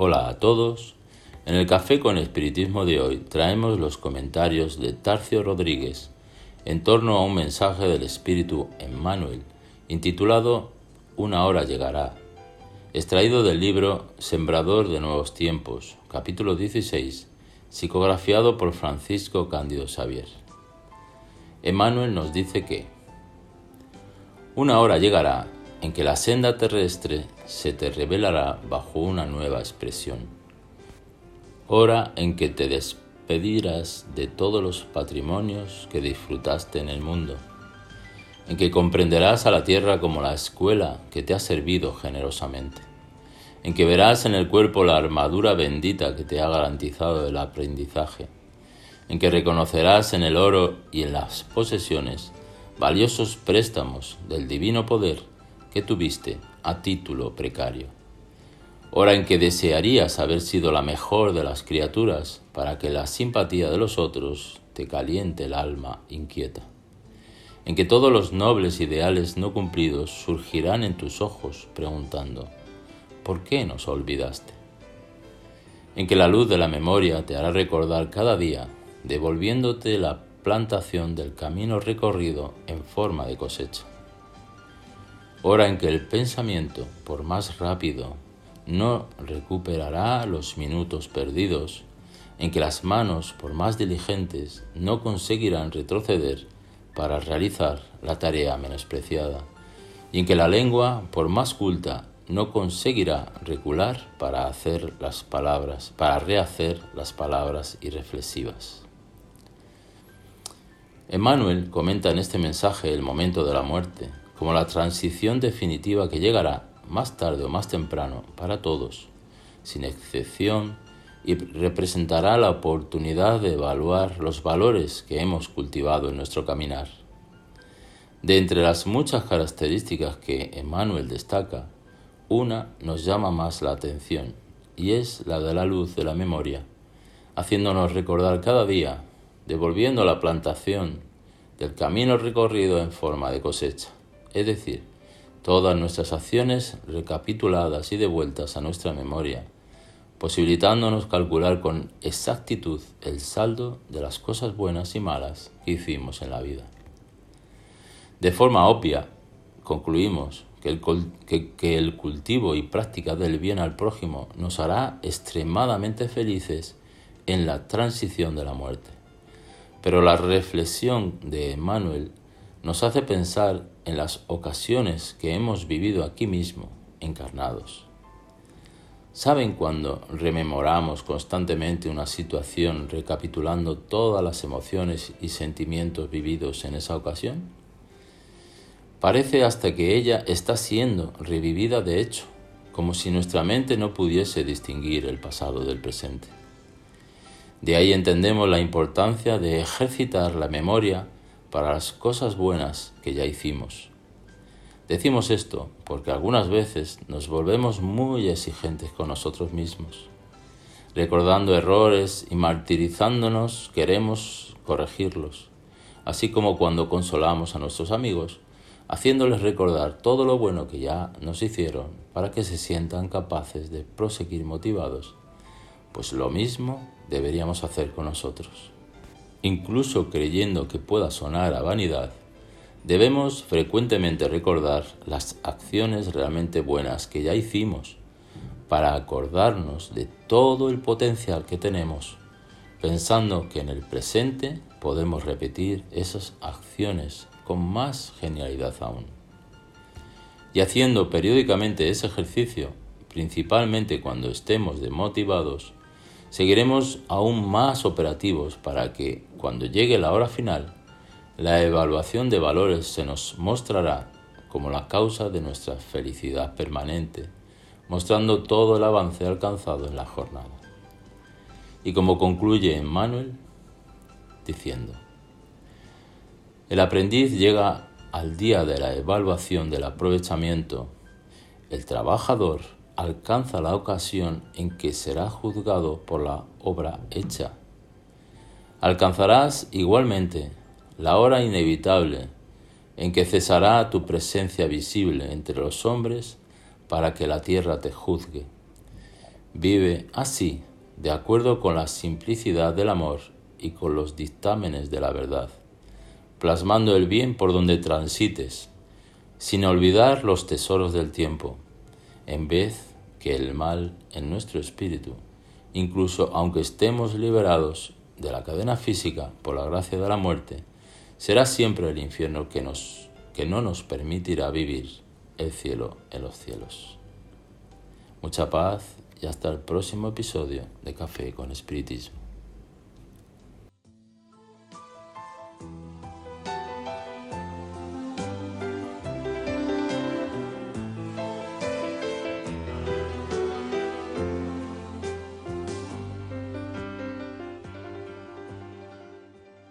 Hola a todos. En el Café con Espiritismo de hoy traemos los comentarios de Tarcio Rodríguez en torno a un mensaje del Espíritu Emmanuel intitulado Una hora llegará, extraído del libro Sembrador de Nuevos Tiempos, capítulo 16, psicografiado por Francisco Cándido Xavier. Emmanuel nos dice que una hora llegará en que la senda terrestre se te revelará bajo una nueva expresión. Hora en que te despedirás de todos los patrimonios que disfrutaste en el mundo, en que comprenderás a la tierra como la escuela que te ha servido generosamente, en que verás en el cuerpo la armadura bendita que te ha garantizado el aprendizaje, en que reconocerás en el oro y en las posesiones valiosos préstamos del divino poder que tuviste a título precario. Hora en que desearías haber sido la mejor de las criaturas para que la simpatía de los otros te caliente el alma inquieta. En que todos los nobles ideales no cumplidos surgirán en tus ojos preguntando, ¿por qué nos olvidaste? En que la luz de la memoria te hará recordar cada día, devolviéndote la plantación del camino recorrido en forma de cosecha hora en que el pensamiento, por más rápido, no recuperará los minutos perdidos, en que las manos, por más diligentes, no conseguirán retroceder para realizar la tarea menospreciada, y en que la lengua, por más culta, no conseguirá recular para hacer las palabras, para rehacer las palabras irreflexivas. Emmanuel comenta en este mensaje el momento de la muerte, como la transición definitiva que llegará más tarde o más temprano para todos, sin excepción, y representará la oportunidad de evaluar los valores que hemos cultivado en nuestro caminar. De entre las muchas características que Emmanuel destaca, una nos llama más la atención, y es la de la luz de la memoria, haciéndonos recordar cada día, devolviendo la plantación del camino recorrido en forma de cosecha es decir, todas nuestras acciones recapituladas y devueltas a nuestra memoria, posibilitándonos calcular con exactitud el saldo de las cosas buenas y malas que hicimos en la vida. De forma obvia, concluimos que el, cultivo y práctica del bien al prójimo nos hará extremadamente felices en la transición de la muerte. Pero la reflexión de Emmanuel nos hace pensar en las ocasiones que hemos vivido aquí mismo, encarnados. ¿Saben cuando rememoramos constantemente una situación recapitulando todas las emociones y sentimientos vividos en esa ocasión? Parece hasta que ella está siendo revivida de hecho, como si nuestra mente no pudiese distinguir el pasado del presente. De ahí entendemos la importancia de ejercitar la memoria para las cosas buenas que ya hicimos. Decimos esto porque algunas veces nos volvemos muy exigentes con nosotros mismos. Recordando errores y martirizándonos queremos corregirlos, así como cuando consolamos a nuestros amigos, haciéndoles recordar todo lo bueno que ya nos hicieron para que se sientan capaces de proseguir motivados, pues lo mismo deberíamos hacer con nosotros incluso creyendo que pueda sonar a vanidad, debemos frecuentemente recordar las acciones realmente buenas que ya hicimos para acordarnos de todo el potencial que tenemos, pensando que en el presente podemos repetir esas acciones con más genialidad aún. Y haciendo periódicamente ese ejercicio, principalmente cuando estemos demotivados, seguiremos aún más operativos para que, cuando llegue la hora final, la evaluación de valores se nos mostrará como la causa de nuestra felicidad permanente, mostrando todo el avance alcanzado en la jornada. Y como concluye Emmanuel, diciendo, el aprendiz llega al día de la evaluación del aprovechamiento, el trabajador alcanza la ocasión en que será juzgado por la obra hecha. Alcanzarás igualmente la hora inevitable en que cesará tu presencia visible entre los hombres para que la tierra te juzgue. Vive así, de acuerdo con la simplicidad del amor y con los dictámenes de la verdad, plasmando el bien por donde transites, sin olvidar los tesoros del tiempo, en vez que el mal en nuestro espíritu, incluso aunque estemos liberados de la cadena física por la gracia de la muerte, será siempre el infierno que, nos, que no nos permitirá vivir el cielo en los cielos. Mucha paz y hasta el próximo episodio de Café con Espiritismo.